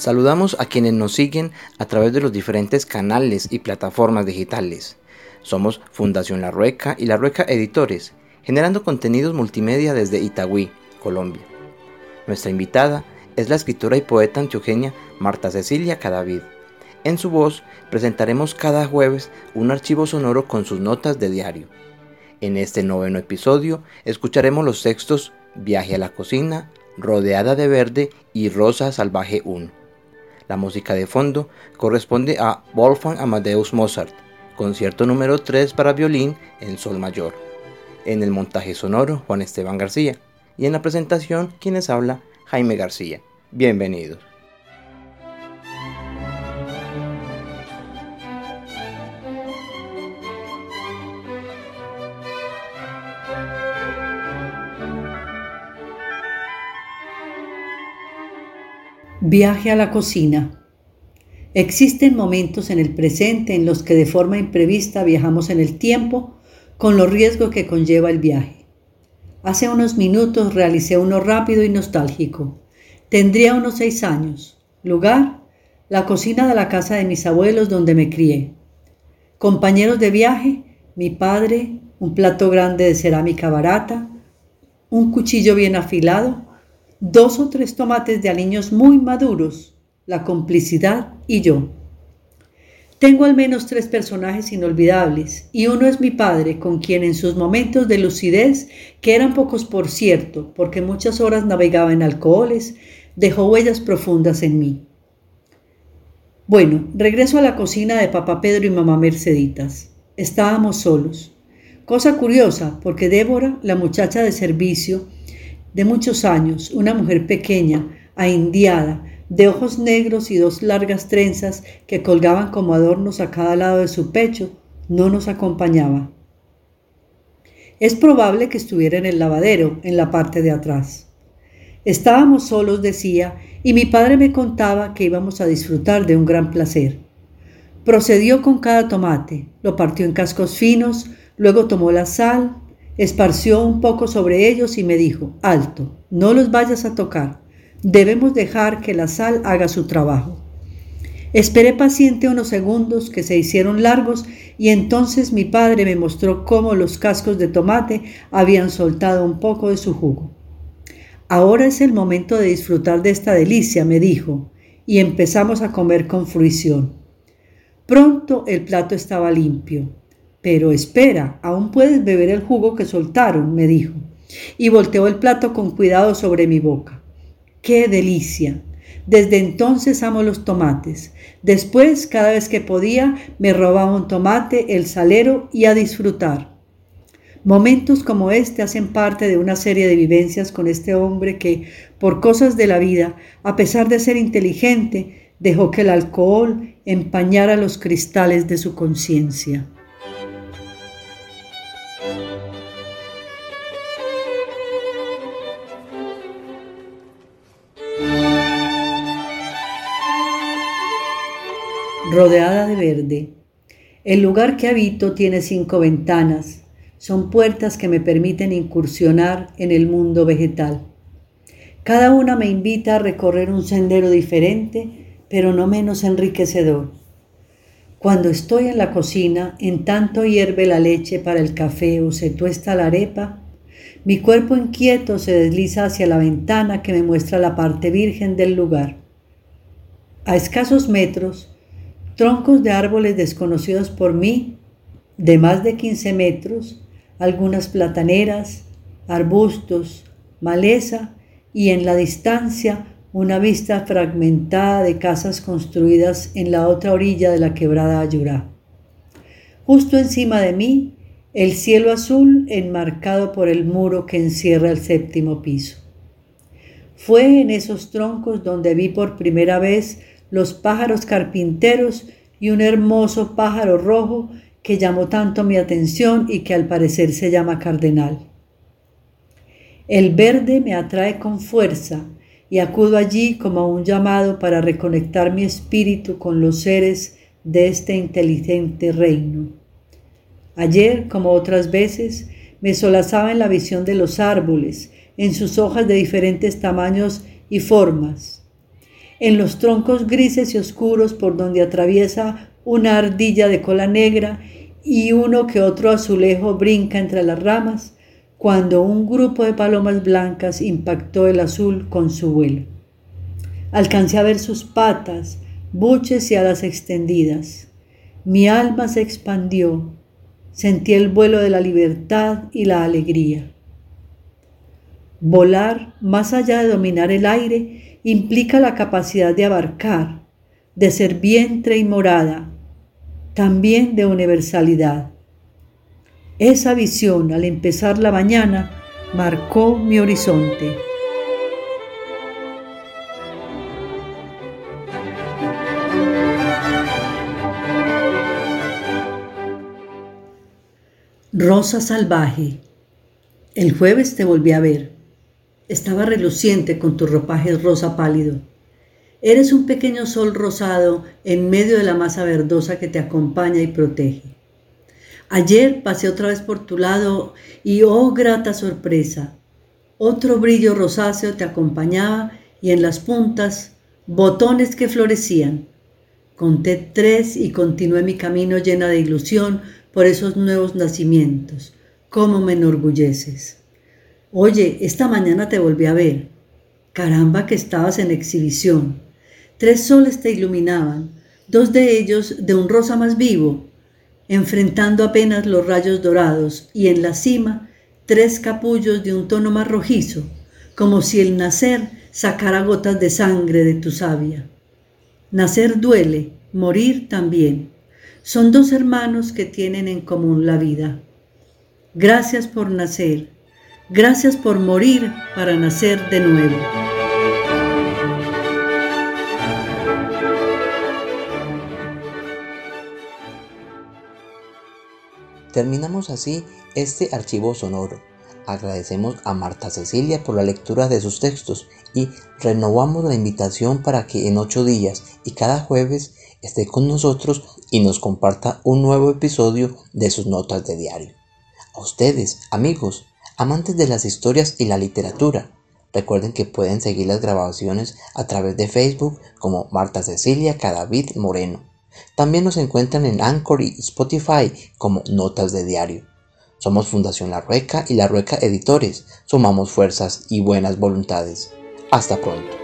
Saludamos a quienes nos siguen a través de los diferentes canales y plataformas digitales. Somos Fundación La Rueca y La Rueca Editores, generando contenidos multimedia desde Itagüí, Colombia. Nuestra invitada es la escritora y poeta antioqueña Marta Cecilia Cadavid. En su voz presentaremos cada jueves un archivo sonoro con sus notas de diario. En este noveno episodio escucharemos los textos Viaje a la cocina, Rodeada de verde y Rosa Salvaje 1. La música de fondo corresponde a Wolfgang Amadeus Mozart, concierto número 3 para violín en sol mayor. En el montaje sonoro, Juan Esteban García. Y en la presentación, quienes habla, Jaime García. Bienvenidos. Viaje a la cocina. Existen momentos en el presente en los que de forma imprevista viajamos en el tiempo con los riesgos que conlleva el viaje. Hace unos minutos realicé uno rápido y nostálgico. Tendría unos seis años. Lugar, la cocina de la casa de mis abuelos donde me crié. Compañeros de viaje, mi padre, un plato grande de cerámica barata, un cuchillo bien afilado, dos o tres tomates de aliños muy maduros, la complicidad y yo. Tengo al menos tres personajes inolvidables, y uno es mi padre, con quien en sus momentos de lucidez, que eran pocos por cierto, porque muchas horas navegaba en alcoholes, dejó huellas profundas en mí. Bueno, regreso a la cocina de papá Pedro y mamá Merceditas. Estábamos solos. Cosa curiosa, porque Débora, la muchacha de servicio, de muchos años, una mujer pequeña, ahindiada, de ojos negros y dos largas trenzas que colgaban como adornos a cada lado de su pecho, no nos acompañaba. Es probable que estuviera en el lavadero, en la parte de atrás. Estábamos solos, decía, y mi padre me contaba que íbamos a disfrutar de un gran placer. Procedió con cada tomate, lo partió en cascos finos, luego tomó la sal, esparció un poco sobre ellos y me dijo, alto, no los vayas a tocar, debemos dejar que la sal haga su trabajo. Esperé paciente unos segundos que se hicieron largos y entonces mi padre me mostró cómo los cascos de tomate habían soltado un poco de su jugo. Ahora es el momento de disfrutar de esta delicia, me dijo, y empezamos a comer con fruición. Pronto el plato estaba limpio. Pero espera, aún puedes beber el jugo que soltaron, me dijo, y volteó el plato con cuidado sobre mi boca. ¡Qué delicia! Desde entonces amo los tomates. Después, cada vez que podía, me robaba un tomate, el salero y a disfrutar. Momentos como este hacen parte de una serie de vivencias con este hombre que, por cosas de la vida, a pesar de ser inteligente, dejó que el alcohol empañara los cristales de su conciencia. Rodeada de verde. El lugar que habito tiene cinco ventanas. Son puertas que me permiten incursionar en el mundo vegetal. Cada una me invita a recorrer un sendero diferente, pero no menos enriquecedor. Cuando estoy en la cocina, en tanto hierve la leche para el café o se tuesta la arepa, mi cuerpo inquieto se desliza hacia la ventana que me muestra la parte virgen del lugar. A escasos metros, troncos de árboles desconocidos por mí, de más de 15 metros, algunas plataneras, arbustos, maleza y en la distancia una vista fragmentada de casas construidas en la otra orilla de la quebrada Ayurá. Justo encima de mí, el cielo azul enmarcado por el muro que encierra el séptimo piso. Fue en esos troncos donde vi por primera vez los pájaros carpinteros y un hermoso pájaro rojo que llamó tanto mi atención y que al parecer se llama cardenal. El verde me atrae con fuerza y acudo allí como a un llamado para reconectar mi espíritu con los seres de este inteligente reino. Ayer, como otras veces, me solazaba en la visión de los árboles, en sus hojas de diferentes tamaños y formas, en los troncos grises y oscuros por donde atraviesa una ardilla de cola negra y uno que otro azulejo brinca entre las ramas, cuando un grupo de palomas blancas impactó el azul con su vuelo. Alcancé a ver sus patas, buches y alas extendidas. Mi alma se expandió, sentí el vuelo de la libertad y la alegría. Volar, más allá de dominar el aire, implica la capacidad de abarcar, de ser vientre y morada, también de universalidad. Esa visión al empezar la mañana marcó mi horizonte. Rosa salvaje. El jueves te volví a ver. Estaba reluciente con tu ropaje rosa pálido. Eres un pequeño sol rosado en medio de la masa verdosa que te acompaña y protege. Ayer pasé otra vez por tu lado y oh grata sorpresa, otro brillo rosáceo te acompañaba y en las puntas botones que florecían. Conté tres y continué mi camino llena de ilusión por esos nuevos nacimientos. ¿Cómo me enorgulleces? Oye, esta mañana te volví a ver. Caramba que estabas en exhibición. Tres soles te iluminaban, dos de ellos de un rosa más vivo enfrentando apenas los rayos dorados, y en la cima tres capullos de un tono más rojizo, como si el nacer sacara gotas de sangre de tu savia. Nacer duele, morir también. Son dos hermanos que tienen en común la vida. Gracias por nacer, gracias por morir para nacer de nuevo. Terminamos así este archivo sonoro. Agradecemos a Marta Cecilia por la lectura de sus textos y renovamos la invitación para que en ocho días y cada jueves esté con nosotros y nos comparta un nuevo episodio de sus notas de diario. A ustedes, amigos, amantes de las historias y la literatura, recuerden que pueden seguir las grabaciones a través de Facebook como Marta Cecilia Cadavid Moreno también nos encuentran en Anchor y Spotify como Notas de Diario. Somos Fundación La Rueca y La Rueca Editores. Sumamos fuerzas y buenas voluntades. Hasta pronto.